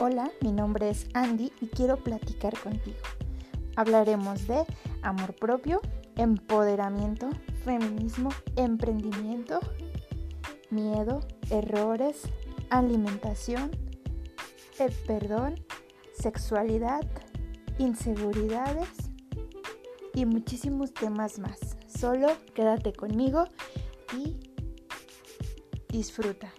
Hola, mi nombre es Andy y quiero platicar contigo. Hablaremos de amor propio, empoderamiento, feminismo, emprendimiento, miedo, errores, alimentación, eh, perdón, sexualidad, inseguridades y muchísimos temas más. Solo quédate conmigo y disfruta.